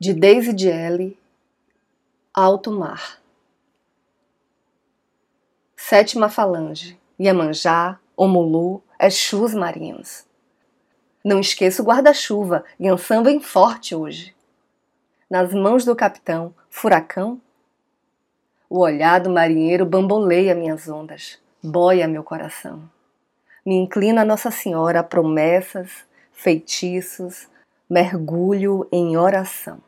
de Daisy L, Alto Mar. Sétima Falange, Iemanjá, Omulu, Exus marinhos. Não esqueça o guarda-chuva, Yansan vem forte hoje. Nas mãos do capitão, furacão. O olhar do marinheiro bamboleia minhas ondas, boia meu coração. Me inclina a Nossa Senhora a promessas, feitiços, mergulho em oração.